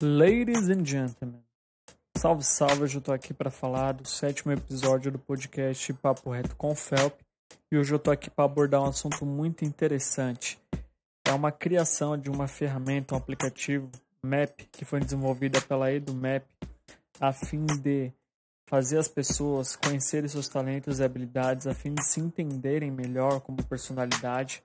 Ladies and gentlemen, salve, salve, hoje eu tô aqui para falar do sétimo episódio do podcast Papo Reto com Felp e hoje eu tô aqui para abordar um assunto muito interessante. É uma criação de uma ferramenta, um aplicativo MAP que foi desenvolvida pela EduMap a fim de fazer as pessoas conhecerem seus talentos e habilidades, a fim de se entenderem melhor como personalidade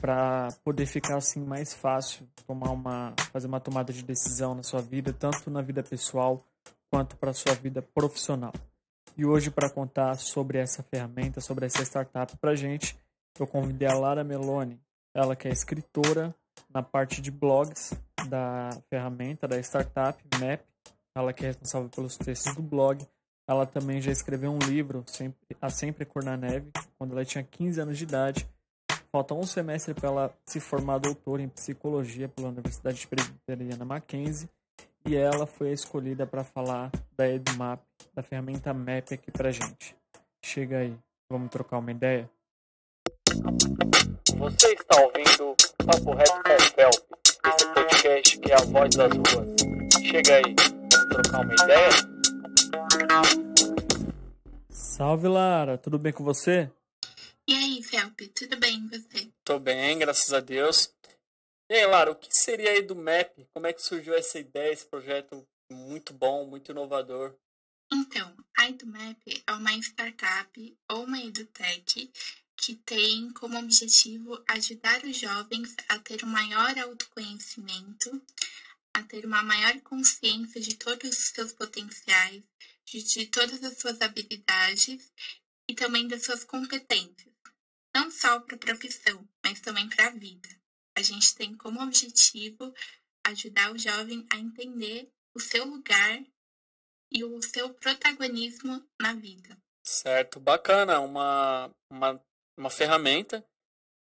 para poder ficar assim mais fácil tomar uma fazer uma tomada de decisão na sua vida, tanto na vida pessoal quanto para sua vida profissional. E hoje para contar sobre essa ferramenta, sobre essa startup para gente, eu convidei a Lara Meloni, ela que é escritora na parte de blogs da ferramenta da startup Map, ela que é responsável pelos textos do blog. Ela também já escreveu um livro, sempre, A Sempre Cor na Neve, quando ela tinha 15 anos de idade Falta um semestre para ela se formar doutora em psicologia pela Universidade Presbiteriana Mackenzie e ela foi escolhida para falar da EduMap, da ferramenta MAP aqui para gente. Chega aí, vamos trocar uma ideia? Você está ouvindo Papo Reto Felp, esse podcast que é a voz das ruas. Chega aí, vamos trocar uma ideia? Salve Lara, tudo bem com você? E aí, Felp, tudo bem com você? Tô bem, graças a Deus. E aí, Lara, o que seria aí do MAP? Como é que surgiu essa ideia, esse projeto muito bom, muito inovador? Então, a EduMap é uma startup ou uma edutech que tem como objetivo ajudar os jovens a ter um maior autoconhecimento, a ter uma maior consciência de todos os seus potenciais, de, de todas as suas habilidades e também das suas competências não só para a profissão, mas também para a vida. A gente tem como objetivo ajudar o jovem a entender o seu lugar e o seu protagonismo na vida. Certo, bacana, uma, uma, uma ferramenta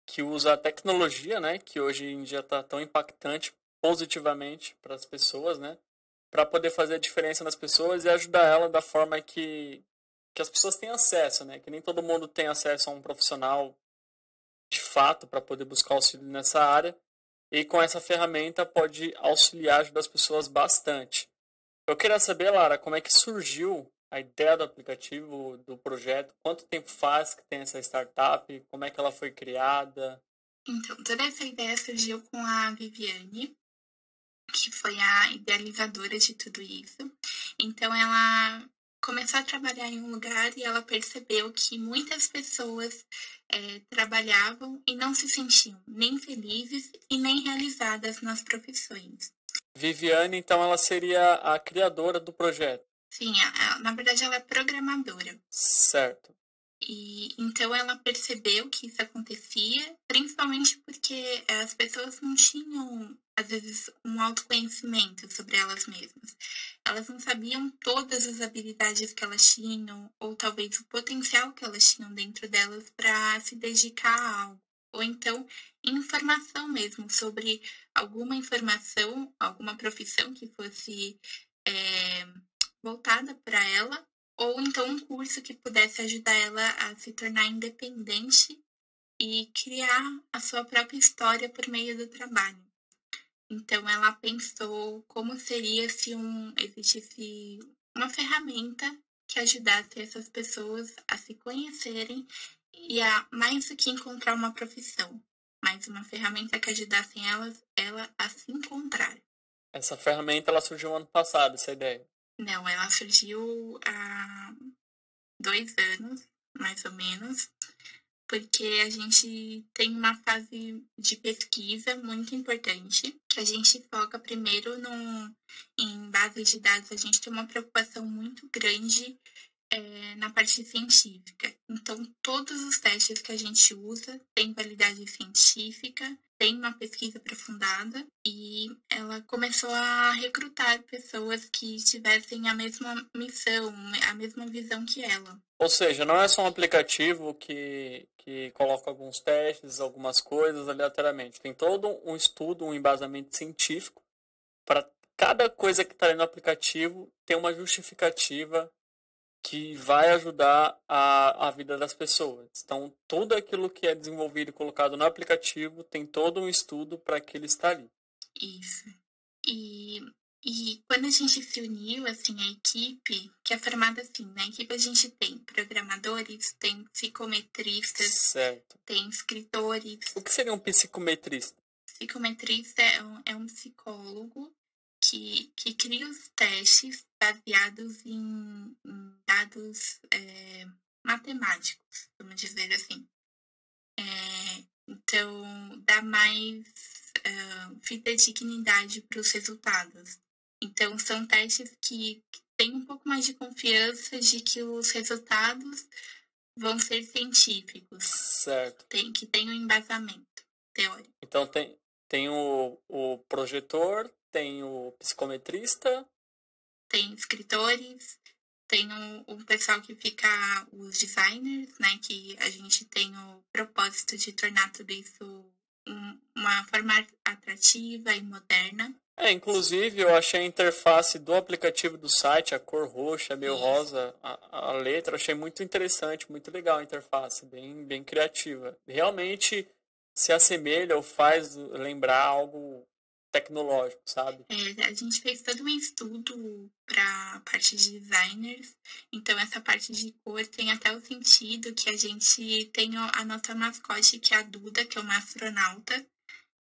que usa a tecnologia, né, que hoje em dia está tão impactante positivamente para as pessoas, né, para poder fazer a diferença nas pessoas e ajudar ela da forma que, que as pessoas têm acesso, né, que nem todo mundo tem acesso a um profissional de fato para poder buscar auxílio nessa área. E com essa ferramenta pode auxiliar, ajudar as pessoas bastante. Eu queria saber, Lara, como é que surgiu a ideia do aplicativo, do projeto? Quanto tempo faz que tem essa startup? Como é que ela foi criada? Então, toda essa ideia surgiu com a Viviane, que foi a idealizadora de tudo isso. Então, ela começou a trabalhar em um lugar e ela percebeu que muitas pessoas é, trabalhavam e não se sentiam nem felizes e nem realizadas nas profissões. Viviane, então, ela seria a criadora do projeto? Sim, a, a, na verdade ela é programadora. Certo. E então ela percebeu que isso acontecia, principalmente porque as pessoas não tinham, às vezes, um autoconhecimento sobre elas mesmas. Elas não sabiam todas as habilidades que elas tinham, ou talvez o potencial que elas tinham dentro delas para se dedicar a algo. Ou então, informação mesmo sobre alguma informação, alguma profissão que fosse é, voltada para ela ou então um curso que pudesse ajudar ela a se tornar independente e criar a sua própria história por meio do trabalho. Então ela pensou como seria se um, existisse uma ferramenta que ajudasse essas pessoas a se conhecerem e a mais do que encontrar uma profissão, mas uma ferramenta que ajudasse elas ela a se encontrar. Essa ferramenta ela surgiu ano passado, essa ideia. Não, ela surgiu há dois anos, mais ou menos, porque a gente tem uma fase de pesquisa muito importante, que a gente foca primeiro no, em base de dados, a gente tem uma preocupação muito grande é, na parte científica. Então, todos os testes que a gente usa têm validade científica, tem uma pesquisa aprofundada e ela começou a recrutar pessoas que tivessem a mesma missão, a mesma visão que ela. Ou seja, não é só um aplicativo que, que coloca alguns testes, algumas coisas aleatoriamente. Tem todo um estudo, um embasamento científico para cada coisa que está no aplicativo ter uma justificativa que vai ajudar a, a vida das pessoas. Então, tudo aquilo que é desenvolvido e colocado no aplicativo tem todo um estudo para que ele está ali. Isso. E E quando a gente se uniu, assim, a equipe, que é formada assim, na equipe a gente tem programadores, tem psicometristas, certo. tem escritores. O que seria um psicometrista? Psicometrista é um, é um psicólogo que, que cria os testes baseados em, em dados é, matemáticos, vamos dizer assim. É, então, dá mais uh, fidedignidade para os resultados. Então, são testes que, têm um pouco mais de confiança de que os resultados vão ser científicos. Certo. Tem, que tem um embasamento teórico. Então, tem, tem o, o projetor, tem o psicometrista. Tem escritores, tem o, o pessoal que fica, os designers, né? Que a gente tem o propósito de tornar tudo isso um, uma forma atrativa e moderna. É, inclusive eu achei a interface do aplicativo do site, a cor roxa, meio Isso. rosa, a, a letra, achei muito interessante, muito legal a interface, bem, bem criativa. Realmente se assemelha ou faz lembrar algo tecnológico, sabe? É, a gente fez todo um estudo para parte de designers, então essa parte de cor tem até o sentido que a gente tem a nossa mascote, que é a Duda, que é uma astronauta,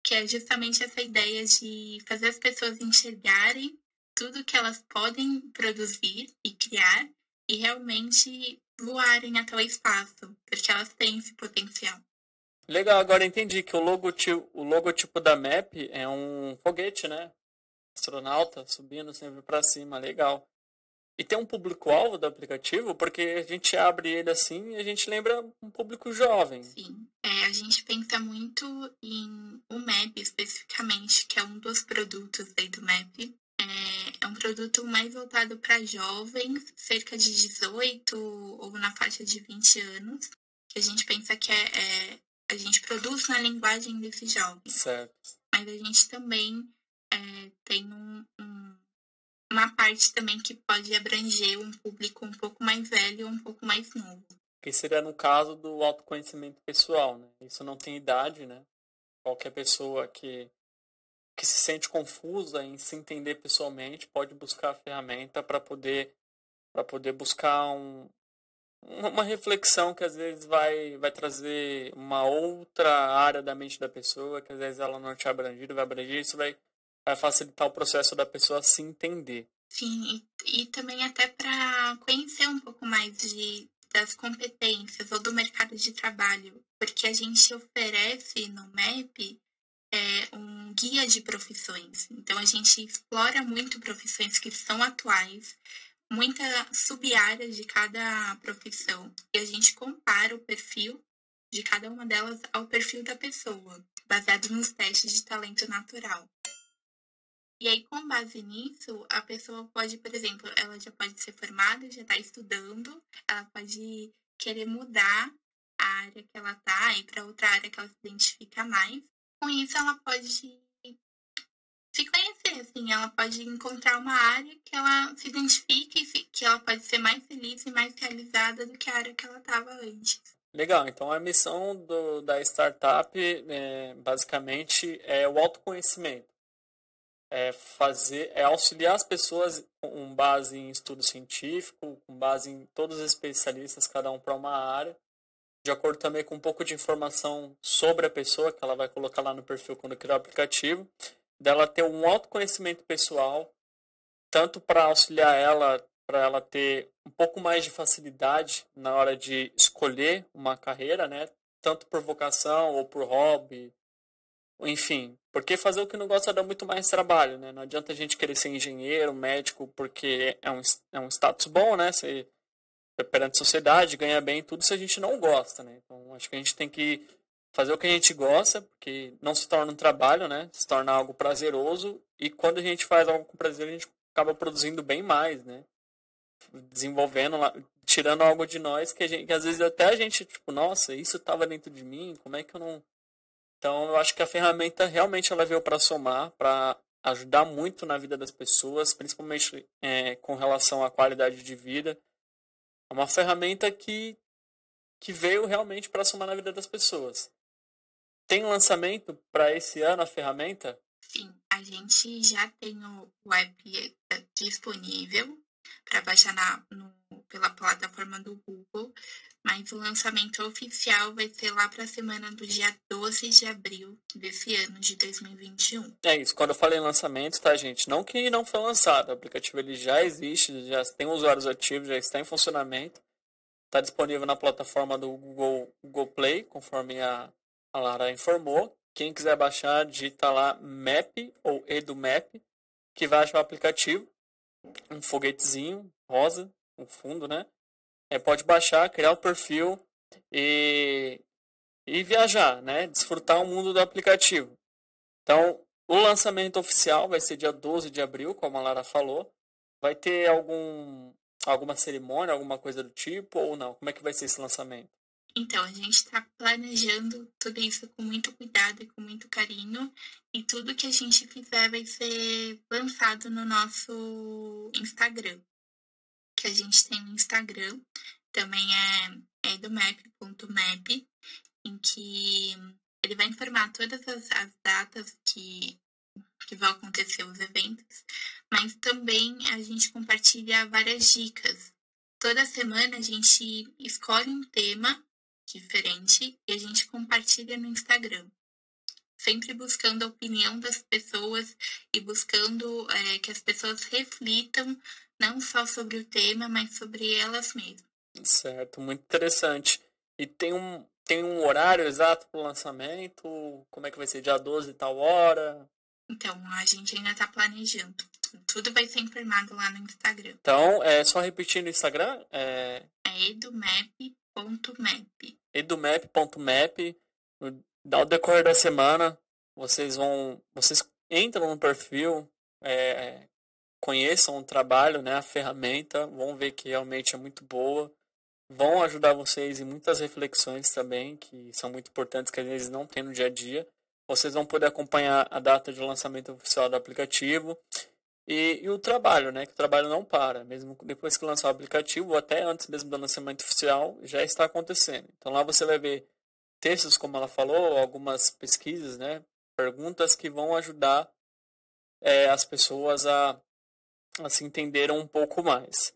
que é justamente essa ideia de fazer as pessoas enxergarem tudo que elas podem produzir e criar e realmente voarem até o espaço, porque elas têm esse potencial. Legal, agora entendi que o logotipo, o logotipo da MAP é um foguete, né? Astronauta subindo sempre para cima, legal. E tem um público-alvo do aplicativo, porque a gente abre ele assim e a gente lembra um público jovem. Sim, é, a gente pensa muito em o MAP especificamente, que é um dos produtos aí do MAP. É, é um produto mais voltado para jovens, cerca de 18 ou na faixa de 20 anos, que a gente pensa que é, é a gente produz na linguagem desses jovens. Certo. Mas a gente também é, tem um, um, uma parte também que pode abranger um público um pouco mais velho ou um pouco mais novo. Que seria no caso do autoconhecimento pessoal, né? Isso não tem idade, né? Qualquer pessoa que, que se sente confusa em se entender pessoalmente pode buscar a ferramenta para poder para poder buscar um, uma reflexão que às vezes vai, vai trazer uma outra área da mente da pessoa, que às vezes ela não tinha abrangido, vai abranger, isso vai, vai facilitar o processo da pessoa se entender. Sim, e, e também até para conhecer um pouco mais de, das competências ou do mercado de trabalho, porque a gente oferece no MEP é, um guia de profissões. Então a gente explora muito profissões que são atuais, muita sub-área de cada profissão e a gente compara o perfil de cada uma delas ao perfil da pessoa, baseado nos testes de talento natural. E aí, com base nisso, a pessoa pode, por exemplo, ela já pode ser formada, já está estudando, ela pode querer mudar a área que ela está e para outra área que ela se identifica mais. Com isso, ela pode se conhecer, assim, ela pode encontrar uma área que ela se identifique que ela pode ser mais feliz e mais realizada do que a área que ela estava antes. Legal, então a missão do, da startup é, basicamente é o autoconhecimento. É fazer, é auxiliar as pessoas com base em estudo científico, com base em todos os especialistas, cada um para uma área, de acordo também com um pouco de informação sobre a pessoa que ela vai colocar lá no perfil quando criar o aplicativo, dela ter um autoconhecimento pessoal, tanto para auxiliar ela, para ela ter um pouco mais de facilidade na hora de escolher uma carreira, né? Tanto por vocação ou por hobby, enfim, porque fazer o que não gosta dá muito mais trabalho, né? Não adianta a gente querer ser engenheiro, médico, porque é um, é um status bom, né? Você perante a sociedade, ganha bem tudo se a gente não gosta, né? Então, acho que a gente tem que fazer o que a gente gosta, porque não se torna um trabalho, né? Se torna algo prazeroso e quando a gente faz algo com prazer, a gente acaba produzindo bem mais, né? Desenvolvendo, tirando algo de nós que, gente, que às vezes até a gente, tipo, nossa, isso estava dentro de mim, como é que eu não... Então, eu acho que a ferramenta realmente ela veio para somar, para ajudar muito na vida das pessoas, principalmente é, com relação à qualidade de vida. É uma ferramenta que, que veio realmente para somar na vida das pessoas. Tem lançamento para esse ano a ferramenta? Sim, a gente já tem o app disponível para baixar na, no, pela plataforma do Google, mas o lançamento oficial vai ser lá para a semana do dia 12 de abril desse ano de 2021. É isso, quando eu falei lançamento, tá, gente? Não que não foi lançado, o aplicativo ele já existe, já tem usuários ativos, já está em funcionamento, está disponível na plataforma do Google, Google Play, conforme a, a Lara informou. Quem quiser baixar, digita lá MAP ou EduMap, que vai achar o aplicativo. Um foguetezinho rosa, no fundo, né? É, pode baixar, criar o perfil e, e viajar, né? Desfrutar o mundo do aplicativo. Então, o lançamento oficial vai ser dia 12 de abril, como a Lara falou. Vai ter algum, alguma cerimônia, alguma coisa do tipo ou não? Como é que vai ser esse lançamento? Então, a gente está planejando tudo isso com muito cuidado e com muito carinho. E tudo que a gente fizer vai ser lançado no nosso Instagram. Que a gente tem um Instagram, também é, é do em que ele vai informar todas as, as datas que, que vão acontecer os eventos, mas também a gente compartilha várias dicas. Toda semana a gente escolhe um tema diferente e a gente compartilha no Instagram. Sempre buscando a opinião das pessoas e buscando é, que as pessoas reflitam não só sobre o tema, mas sobre elas mesmas. Certo, muito interessante. E tem um, tem um horário exato para o lançamento? Como é que vai ser? Dia 12, tal hora? Então, a gente ainda está planejando. Tudo vai ser informado lá no Instagram. Então, é só repetir no Instagram? É, é edumap.map edumap.map. Ao decorrer da semana, vocês vão. Vocês entram no perfil, é, conheçam o trabalho, né, a ferramenta, vão ver que realmente é muito boa. Vão ajudar vocês em muitas reflexões também, que são muito importantes, que às vezes não tem no dia a dia. Vocês vão poder acompanhar a data de lançamento oficial do aplicativo e, e, o trabalho, né? Que o trabalho não para. Mesmo depois que lançar o aplicativo, ou até antes mesmo do lançamento oficial, já está acontecendo. Então lá você vai ver textos, como ela falou, algumas pesquisas, né? Perguntas que vão ajudar é, as pessoas a, a se entenderem um pouco mais.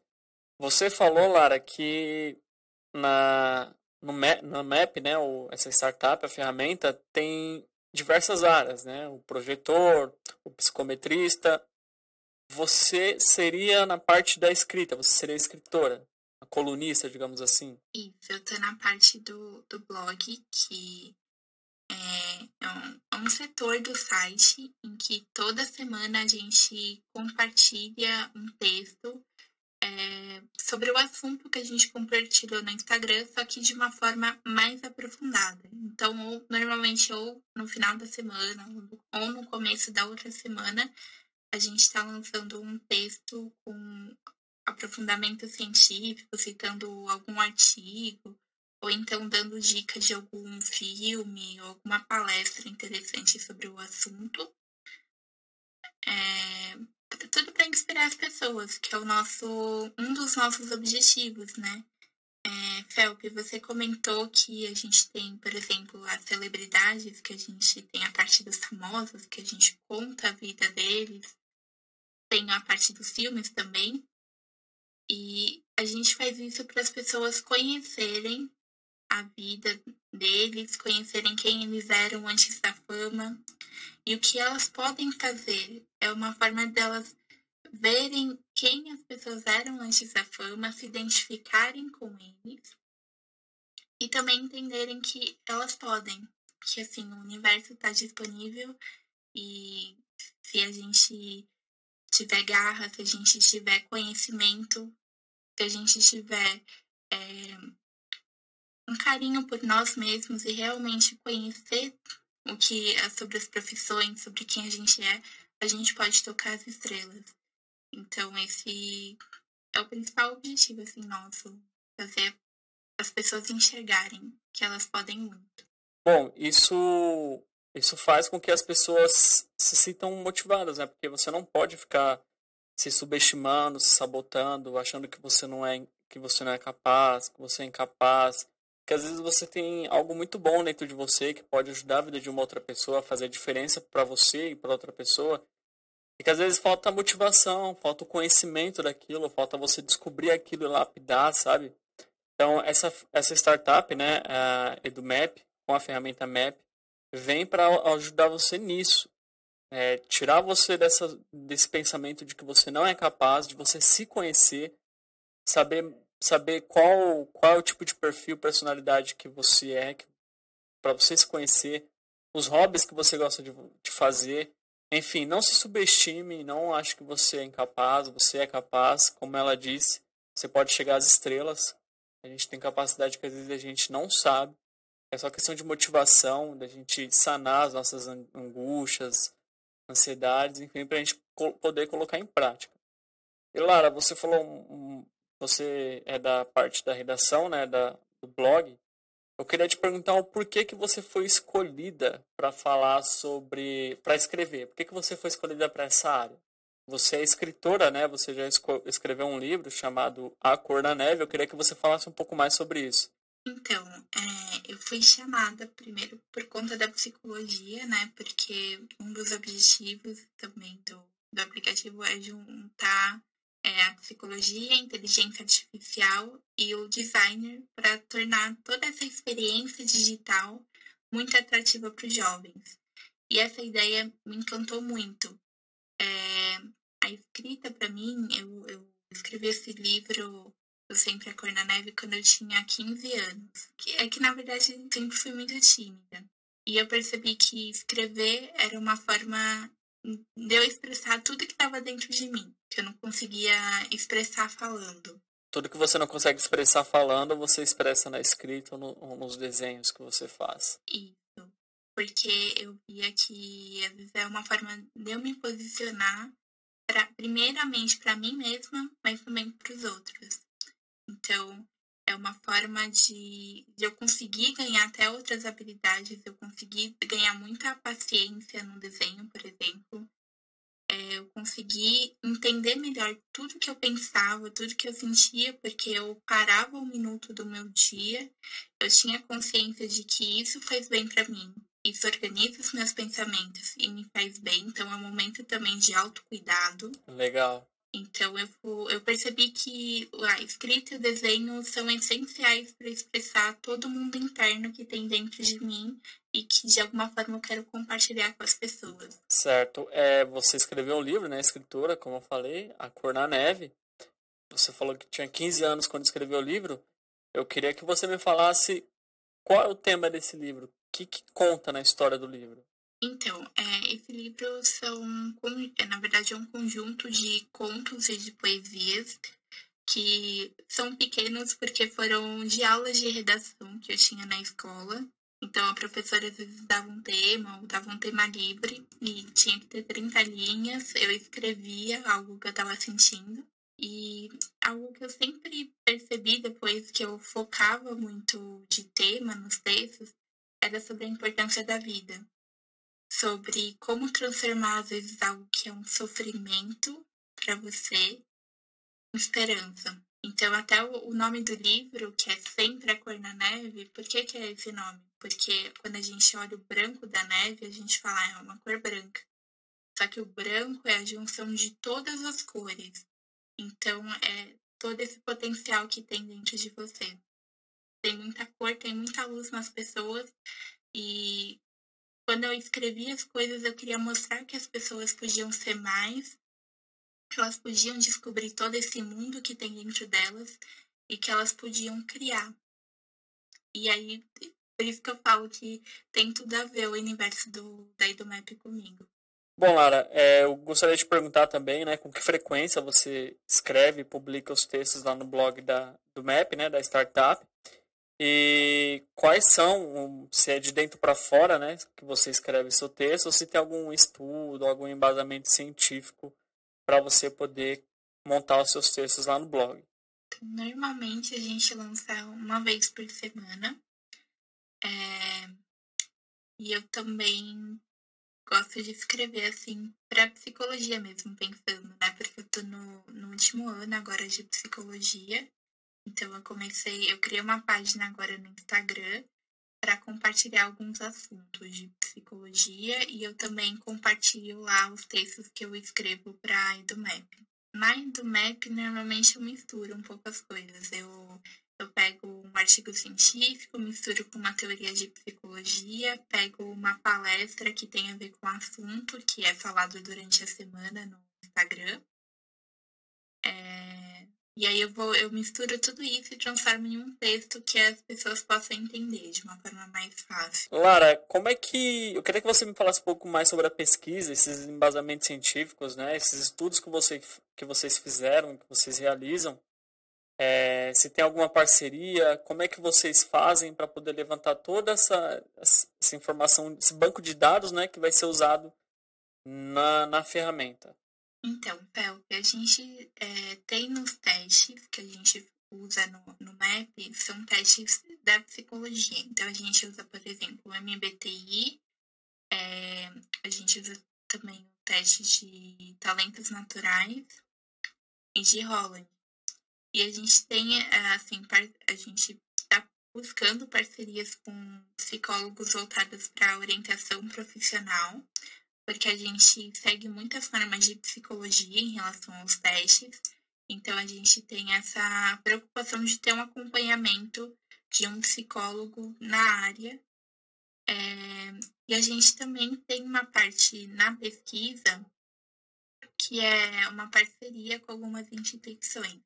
Você falou, Lara, que na, no map, map né, essa startup, a ferramenta, tem diversas áreas, né? O projetor, o psicometrista, você seria na parte da escrita, você seria escritora, a colunista, digamos assim. Isso, eu tô na parte do, do blog, que é, é um, é um setor do site em que toda semana a gente compartilha um texto é, sobre o assunto que a gente compartilhou no Instagram, só que de uma forma mais aprofundada. Então, ou, normalmente, ou no final da semana, ou no começo da outra semana, a gente está lançando um texto com aprofundamento científico, citando algum artigo, ou então dando dicas de algum filme ou alguma palestra interessante sobre o assunto. É, tudo para inspirar as pessoas, que é o nosso um dos nossos objetivos, né? É, Felp, você comentou que a gente tem, por exemplo, as celebridades, que a gente tem a parte dos famosos, que a gente conta a vida deles, tem a parte dos filmes também. E a gente faz isso para as pessoas conhecerem a vida deles, conhecerem quem eles eram antes da fama e o que elas podem fazer. É uma forma delas verem quem as pessoas eram antes da fama, se identificarem com eles e também entenderem que elas podem, que assim o universo está disponível e se a gente tiver garra, se a gente tiver conhecimento, se a gente tiver é, um carinho por nós mesmos e realmente conhecer o que é sobre as profissões, sobre quem a gente é, a gente pode tocar as estrelas. Então esse é o principal objetivo assim nosso, fazer as pessoas enxergarem que elas podem muito. Bom, isso isso faz com que as pessoas se sintam motivadas, né? Porque você não pode ficar se subestimando, se sabotando, achando que você não é que você não é capaz, que você é incapaz. Porque às vezes você tem algo muito bom dentro de você que pode ajudar a vida de uma outra pessoa fazer diferença para você e para outra pessoa. E que às vezes falta motivação, falta o conhecimento daquilo, falta você descobrir aquilo e lapidar, sabe? Então, essa, essa startup, né, a EduMap, com a ferramenta Map, vem para ajudar você nisso. É, tirar você dessa, desse pensamento de que você não é capaz, de você se conhecer, saber, saber qual, qual é o tipo de perfil, personalidade que você é, para você se conhecer, os hobbies que você gosta de, de fazer. Enfim, não se subestime, não ache que você é incapaz, você é capaz, como ela disse, você pode chegar às estrelas. A gente tem capacidade que às vezes a gente não sabe. É só questão de motivação, da gente sanar as nossas angústias, ansiedades, enfim, para a gente poder colocar em prática. E Lara, você falou, você é da parte da redação, né, da, do blog. Eu queria te perguntar o porquê que você foi escolhida para falar sobre, para escrever. Por que, que você foi escolhida para essa área? Você é escritora, né? Você já escreveu um livro chamado A Cor da Neve. Eu queria que você falasse um pouco mais sobre isso. Então, é, eu fui chamada primeiro por conta da psicologia, né? Porque um dos objetivos também do, do aplicativo é juntar é, a psicologia, a inteligência artificial e o designer para tornar toda essa experiência digital muito atrativa para os jovens. E essa ideia me encantou muito. É, a escrita, para mim, eu, eu escrevi esse livro eu sempre a cor na neve quando eu tinha 15 anos. É que na verdade eu sempre fui muito tímida. E eu percebi que escrever era uma forma de eu expressar tudo que estava dentro de mim, que eu não conseguia expressar falando. Tudo que você não consegue expressar falando, você expressa na escrita ou, no, ou nos desenhos que você faz. Isso. Porque eu via que às vezes é uma forma de eu me posicionar, pra, primeiramente para mim mesma, mas também para os outros. Então, é uma forma de, de, eu conseguir ganhar até outras habilidades, eu conseguir ganhar muita paciência no desenho, por exemplo. É, eu consegui entender melhor tudo que eu pensava, tudo que eu sentia, porque eu parava um minuto do meu dia, eu tinha consciência de que isso faz bem para mim, isso organiza os meus pensamentos e me faz bem, então é um momento também de autocuidado. Legal. Então eu, eu percebi que a escrita e o desenho são essenciais para expressar todo o mundo interno que tem dentro de mim e que de alguma forma eu quero compartilhar com as pessoas. Certo. É, você escreveu um livro, né? Escritora, como eu falei, A Cor na Neve. Você falou que tinha 15 anos quando escreveu o livro. Eu queria que você me falasse qual é o tema desse livro. O que, que conta na história do livro? Então, é, esse livro são, é, na verdade, é um conjunto de contos e de poesias que são pequenos porque foram de aulas de redação que eu tinha na escola. Então, a professora às vezes dava um tema ou dava um tema livre e tinha que ter 30 linhas. Eu escrevia algo que eu estava sentindo. E algo que eu sempre percebi depois que eu focava muito de tema nos textos era sobre a importância da vida sobre como transformar, às vezes, algo que é um sofrimento para você em esperança. Então, até o nome do livro, que é Sempre a Cor na Neve, por que, que é esse nome? Porque quando a gente olha o branco da neve, a gente fala, ah, é uma cor branca. Só que o branco é a junção de todas as cores. Então, é todo esse potencial que tem dentro de você. Tem muita cor, tem muita luz nas pessoas. E quando eu escrevi as coisas, eu queria mostrar que as pessoas podiam ser mais, que elas podiam descobrir todo esse mundo que tem dentro delas e que elas podiam criar. E aí, por isso que eu falo que tem tudo a ver o universo do, da Idomap comigo. Bom, Lara, é, eu gostaria de perguntar também, né, com que frequência você escreve e publica os textos lá no blog da, do MAP, né, da startup. E quais são, se é de dentro para fora, né, que você escreve seu texto, ou se tem algum estudo, algum embasamento científico para você poder montar os seus textos lá no blog? Normalmente a gente lança uma vez por semana. É... E eu também gosto de escrever assim para psicologia mesmo, pensando, né? Porque eu tô no, no último ano agora de psicologia então eu comecei, eu criei uma página agora no Instagram para compartilhar alguns assuntos de psicologia e eu também compartilho lá os textos que eu escrevo para a EduMap. Na EduMap, normalmente eu misturo um pouco as coisas. Eu, eu pego um artigo científico, misturo com uma teoria de psicologia, pego uma palestra que tem a ver com o assunto, que é falado durante a semana no Instagram. É, e aí eu vou, eu misturo tudo isso e transformo em um texto que as pessoas possam entender de uma forma mais fácil. Lara, como é que. Eu queria que você me falasse um pouco mais sobre a pesquisa, esses embasamentos científicos, né? Esses estudos que, você, que vocês fizeram, que vocês realizam. É, se tem alguma parceria, como é que vocês fazem para poder levantar toda essa, essa informação, esse banco de dados né, que vai ser usado na, na ferramenta? Então, Pel, a gente é, tem nos testes que a gente usa no, no MAP, são testes da psicologia. Então, a gente usa, por exemplo, o MBTI, é, a gente usa também o teste de talentos naturais e de Holland. E a gente tem, é, assim, a gente está buscando parcerias com psicólogos voltados para orientação profissional, porque a gente segue muitas formas de psicologia em relação aos testes. Então, a gente tem essa preocupação de ter um acompanhamento de um psicólogo na área. É, e a gente também tem uma parte na pesquisa que é uma parceria com algumas instituições.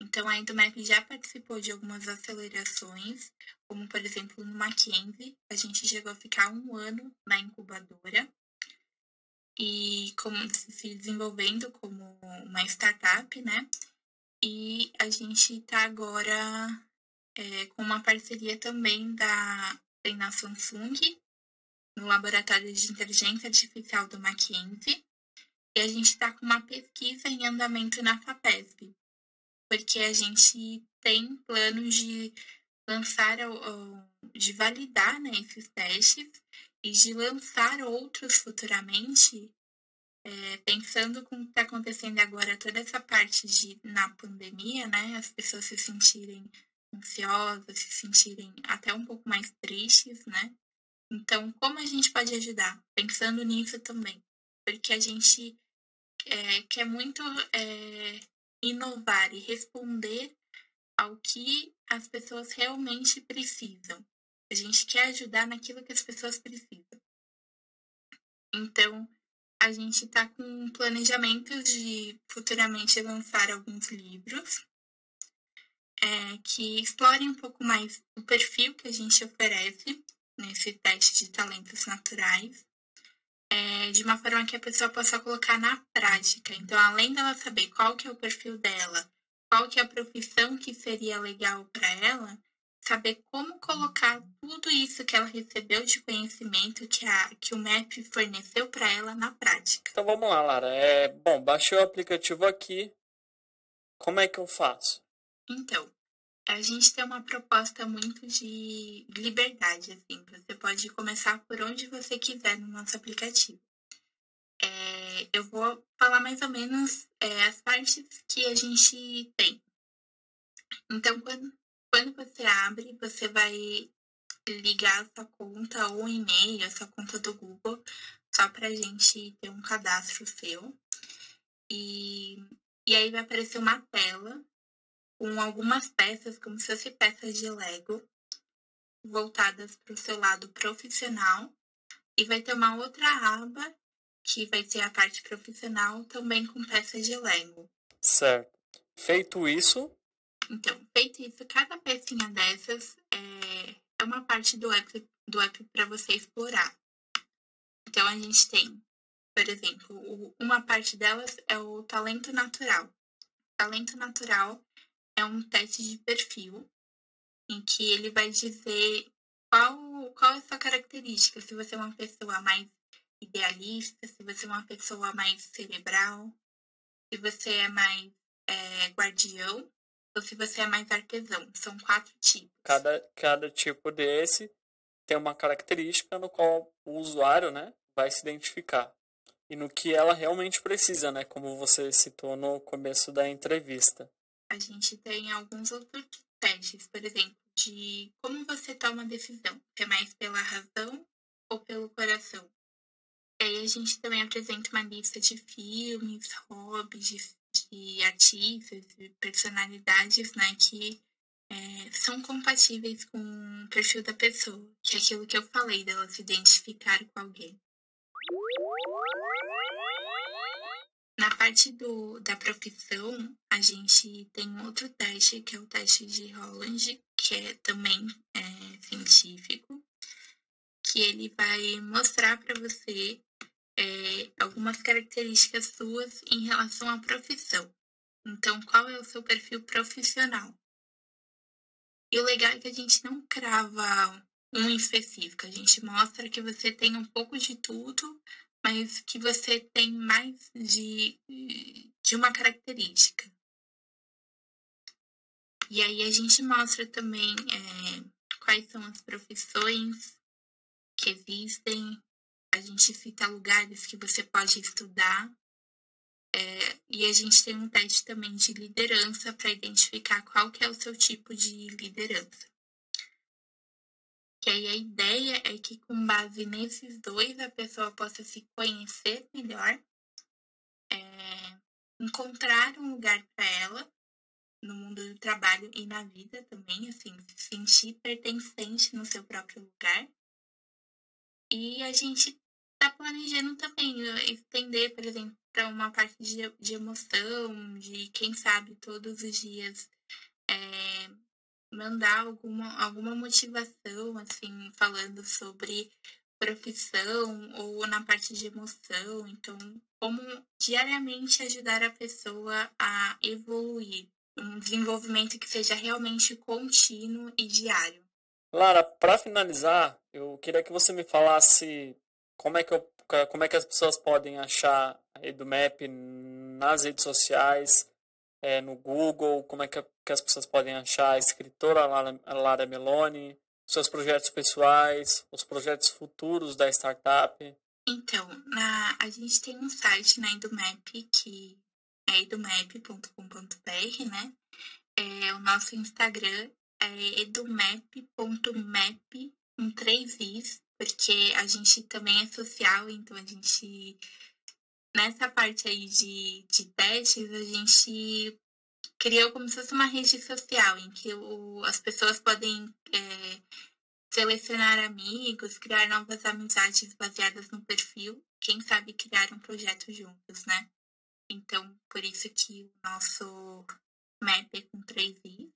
Então, a Endomap já participou de algumas acelerações, como, por exemplo, no Mackenzie. A gente chegou a ficar um ano na incubadora e como se desenvolvendo como uma startup, né? E a gente está agora é, com uma parceria também da, da Samsung, no Laboratório de Inteligência Artificial do Mackenzie, e a gente está com uma pesquisa em andamento na FAPESP, porque a gente tem planos de lançar, de validar né, esses testes e de lançar outros futuramente, é, pensando com o que está acontecendo agora, toda essa parte de na pandemia, né, as pessoas se sentirem ansiosas, se sentirem até um pouco mais tristes, né? Então, como a gente pode ajudar? Pensando nisso também, porque a gente é, quer muito é, inovar e responder ao que as pessoas realmente precisam. A gente quer ajudar naquilo que as pessoas precisam. Então, a gente está com planejamento de futuramente lançar alguns livros é, que explorem um pouco mais o perfil que a gente oferece nesse teste de talentos naturais, é, de uma forma que a pessoa possa colocar na prática. Então, além dela saber qual que é o perfil dela, qual que é a profissão que seria legal para ela, saber como colocar tudo isso que ela recebeu de conhecimento que, a, que o MEP forneceu para ela na prática. Então vamos lá, Lara. É, bom, baixei o aplicativo aqui. Como é que eu faço? Então, a gente tem uma proposta muito de liberdade, assim. Você pode começar por onde você quiser no nosso aplicativo. É, eu vou falar mais ou menos é, as partes que a gente tem. Então, quando, quando você abre, você vai ligar a sua conta ou e-mail, a sua conta do Google, só para a gente ter um cadastro seu. E, e aí vai aparecer uma tela com algumas peças, como se fossem peças de Lego, voltadas para o seu lado profissional. E vai ter uma outra aba, que vai ser a parte profissional, também com peças de Lego. Certo. Feito isso, então, feito isso, cada pecinha dessas é, é uma parte do app, do app para você explorar. Então, a gente tem, por exemplo, uma parte delas é o talento natural. Talento natural é um teste de perfil em que ele vai dizer qual, qual é a sua característica, se você é uma pessoa mais idealista, se você é uma pessoa mais cerebral, se você é mais é, guardião ou se você é mais artesão. São quatro tipos. Cada, cada tipo desse tem uma característica no qual o usuário né, vai se identificar. E no que ela realmente precisa, né? Como você citou no começo da entrevista. A gente tem alguns outros testes, por exemplo, de como você toma a decisão. É mais pela razão ou pelo coração? E aí a gente também apresenta uma lista de filmes, hobbies, de, artistas, de personalidades, né, que é, são compatíveis com o perfil da pessoa, que é aquilo que eu falei dela se identificar com alguém. Na parte do, da profissão, a gente tem outro teste, que é o teste de Holland, que é também é, científico, que ele vai mostrar para você é, algumas características suas em relação à profissão. Então, qual é o seu perfil profissional? E o legal é que a gente não crava um específico, a gente mostra que você tem um pouco de tudo, mas que você tem mais de, de uma característica. E aí a gente mostra também é, quais são as profissões que existem, a gente cita lugares que você pode estudar. É, e a gente tem um teste também de liderança para identificar qual que é o seu tipo de liderança. Que aí a ideia é que com base nesses dois a pessoa possa se conhecer melhor, é, encontrar um lugar para ela no mundo do trabalho e na vida também, assim, se sentir pertencente no seu próprio lugar. E a gente está planejando também estender, por exemplo, para uma parte de, de emoção, de quem sabe todos os dias é, mandar alguma, alguma motivação, assim, falando sobre profissão ou na parte de emoção. Então, como diariamente ajudar a pessoa a evoluir. Um desenvolvimento que seja realmente contínuo e diário. Lara, para finalizar, eu queria que você me falasse como é que, eu, como é que as pessoas podem achar a EduMap nas redes sociais, é, no Google, como é que, que, as pessoas podem achar a escritora Lara, Lara Meloni, seus projetos pessoais, os projetos futuros da startup? Então, na, a gente tem um site na EduMap que é edumap.com.br, né? É, o nosso Instagram é edumap.map com três is, porque a gente também é social, então a gente nessa parte aí de, de testes, a gente criou como se fosse uma rede social em que o, as pessoas podem é, selecionar amigos, criar novas amizades baseadas no perfil, quem sabe criar um projeto juntos, né? Então, por isso que o nosso map é com três i.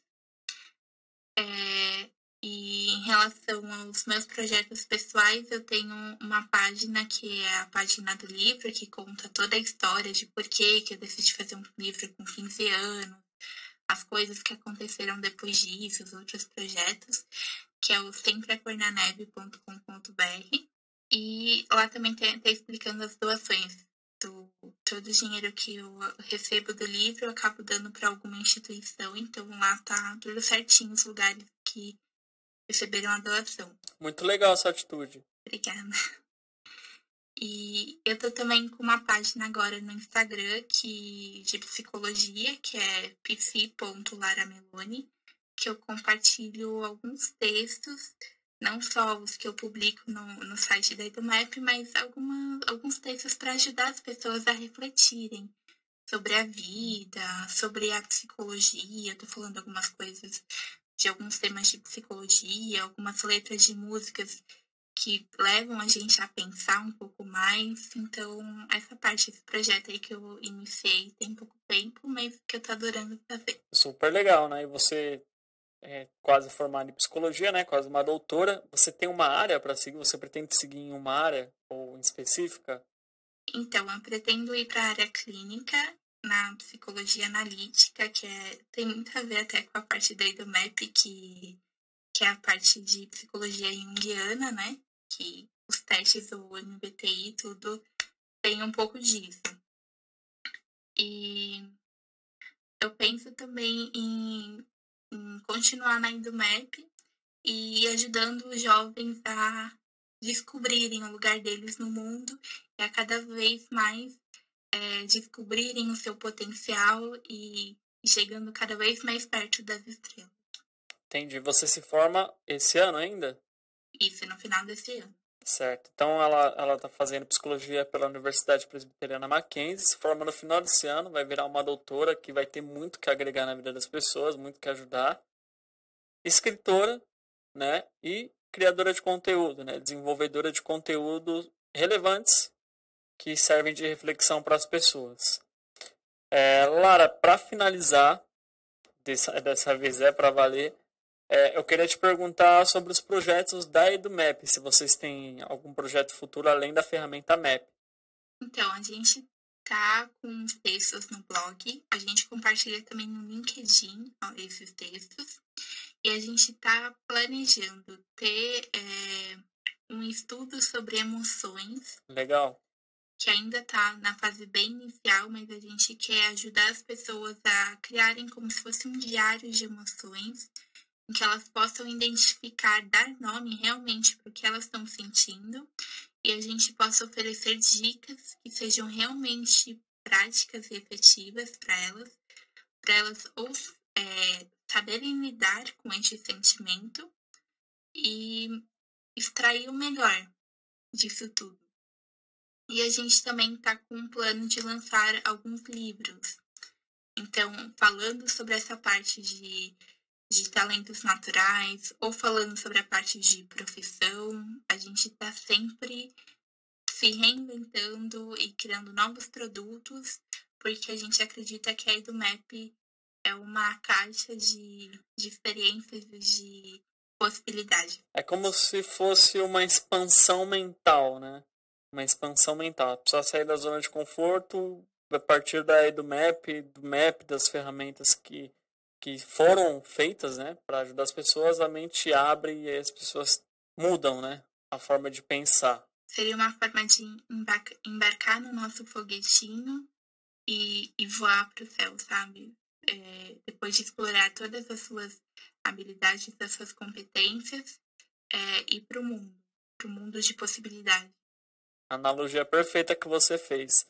É, e em relação aos meus projetos pessoais, eu tenho uma página que é a página do livro, que conta toda a história de por que eu decidi fazer um livro com 15 anos, as coisas que aconteceram depois disso, os outros projetos, que é o sempreacornaneve.com.br. E lá também tem explicando as doações. Do, todo o dinheiro que eu recebo do livro eu acabo dando para alguma instituição, então lá tá tudo certinho os lugares que receberam a doação. Muito legal essa atitude. Obrigada. E eu tô também com uma página agora no Instagram que, de psicologia, que é psi.laramelone, que eu compartilho alguns textos, não só os que eu publico no, no site da EduMap, mas alguma, alguns textos para ajudar as pessoas a refletirem sobre a vida, sobre a psicologia. Eu tô falando algumas coisas de alguns temas de psicologia, algumas letras de músicas que levam a gente a pensar um pouco mais. Então, essa parte desse projeto aí que eu iniciei tem pouco tempo, mas que eu tô adorando fazer. Super legal, né? E você é quase formada em psicologia, né? Quase uma doutora. Você tem uma área para seguir? Você pretende seguir em uma área ou em específica? Então, eu pretendo ir para a área clínica na psicologia analítica, que é, tem muito a ver até com a parte da IDOMAP, que, que é a parte de psicologia junguiana, né? Que os testes do MBTI tudo tem um pouco disso. E eu penso também em, em continuar na IDOMAP e ajudando os jovens a descobrirem o lugar deles no mundo e a cada vez mais é, descobrirem o seu potencial e chegando cada vez mais perto das estrelas. Entendi. Você se forma esse ano ainda? Isso, no final desse ano. Certo. Então ela ela está fazendo psicologia pela Universidade Presbiteriana Mackenzie, se forma no final desse ano, vai virar uma doutora que vai ter muito que agregar na vida das pessoas, muito que ajudar. Escritora, né? E criadora de conteúdo, né? Desenvolvedora de conteúdo relevantes que servem de reflexão para as pessoas. É, Lara, para finalizar, dessa, dessa vez é para valer, é, eu queria te perguntar sobre os projetos da EduMap, se vocês têm algum projeto futuro além da ferramenta MAP. Então, a gente tá com os textos no blog, a gente compartilha também no LinkedIn ó, esses textos, e a gente tá planejando ter é, um estudo sobre emoções. Legal. Que ainda está na fase bem inicial, mas a gente quer ajudar as pessoas a criarem como se fosse um diário de emoções em que elas possam identificar, dar nome realmente para o que elas estão sentindo e a gente possa oferecer dicas que sejam realmente práticas e efetivas para elas, para elas ou é, saberem lidar com este sentimento e extrair o melhor disso tudo. E a gente também está com um plano de lançar alguns livros. Então, falando sobre essa parte de de talentos naturais ou falando sobre a parte de profissão, a gente está sempre se reinventando e criando novos produtos, porque a gente acredita que a EduMap é uma caixa de, de experiências de possibilidades. É como se fosse uma expansão mental, né? Uma expansão mental. Precisa sair da zona de conforto a partir da EduMap, do MAP, das ferramentas que que foram feitas, né, para ajudar as pessoas, a mente abre e as pessoas mudam, né, a forma de pensar. Seria uma forma de embarcar no nosso foguetinho e, e voar para o céu, sabe? É, depois de explorar todas as suas habilidades, as suas competências, é, ir para o mundo, para o mundo de possibilidades. Analogia perfeita que você fez.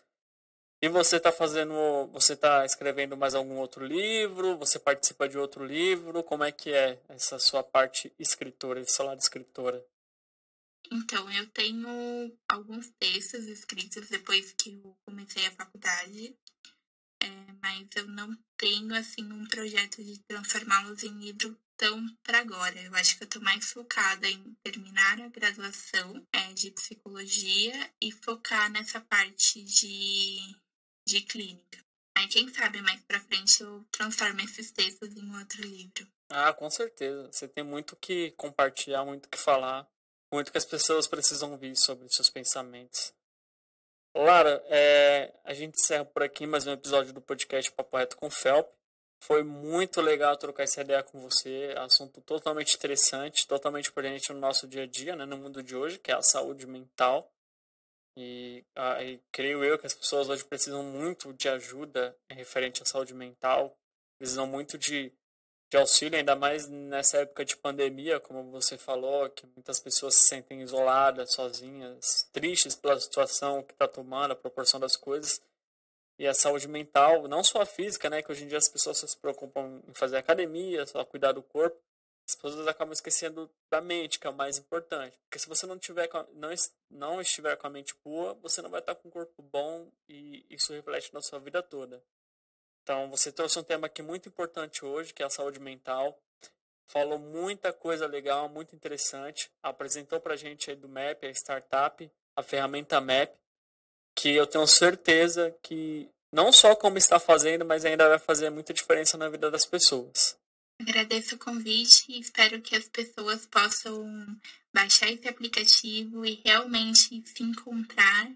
E você está fazendo, você está escrevendo mais algum outro livro? Você participa de outro livro? Como é que é essa sua parte escritora, esse lado escritora? Então, eu tenho alguns textos escritos depois que eu comecei a faculdade, é, mas eu não tenho, assim, um projeto de transformá-los em livro tão para agora. Eu acho que eu estou mais focada em terminar a graduação é, de psicologia e focar nessa parte de de clínica. Aí quem sabe mais para frente eu transformo esses textos em outro livro. Ah, com certeza. Você tem muito que compartilhar, muito que falar, muito que as pessoas precisam ouvir sobre seus pensamentos. Lara, é, a gente encerra por aqui mais um episódio do podcast Papo Reto com Felp. Foi muito legal trocar essa ideia com você. Assunto totalmente interessante, totalmente presente no nosso dia a dia, né, no mundo de hoje, que é a saúde mental. E, ah, e, creio eu que as pessoas hoje precisam muito de ajuda referente à saúde mental, precisam muito de, de auxílio, ainda mais nessa época de pandemia, como você falou, que muitas pessoas se sentem isoladas, sozinhas, tristes pela situação que está tomando, a proporção das coisas. E a saúde mental, não só a física, né, que hoje em dia as pessoas só se preocupam em fazer academia, só cuidar do corpo, as pessoas acabam esquecendo da mente, que é o mais importante. Porque se você não tiver a, não, não estiver com a mente boa, você não vai estar com um corpo bom e isso reflete na sua vida toda. Então, você trouxe um tema aqui muito importante hoje, que é a saúde mental. Falou muita coisa legal, muito interessante. Apresentou pra gente aí do MAP, a startup, a ferramenta MAP, que eu tenho certeza que não só como está fazendo, mas ainda vai fazer muita diferença na vida das pessoas. Agradeço o convite e espero que as pessoas possam baixar esse aplicativo e realmente se encontrar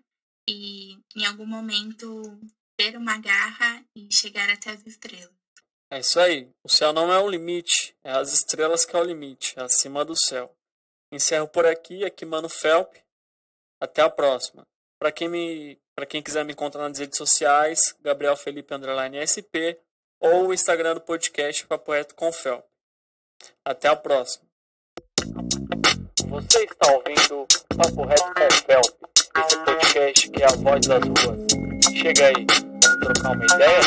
e em algum momento ter uma garra e chegar até as estrelas. É isso aí. O céu não é o limite, é as estrelas que é o limite, é acima do céu. Encerro por aqui, aqui Mano Felp. Até a próxima. Para quem me, para quem quiser me encontrar nas redes sociais, Gabriel Felipe Underline SP ou o Instagram do podcast Papo Reto com Fel. Até a próxima. Você está ouvindo Papo Reto com Fel, esse podcast que é a voz das ruas. Chega aí, vamos trocar uma ideia?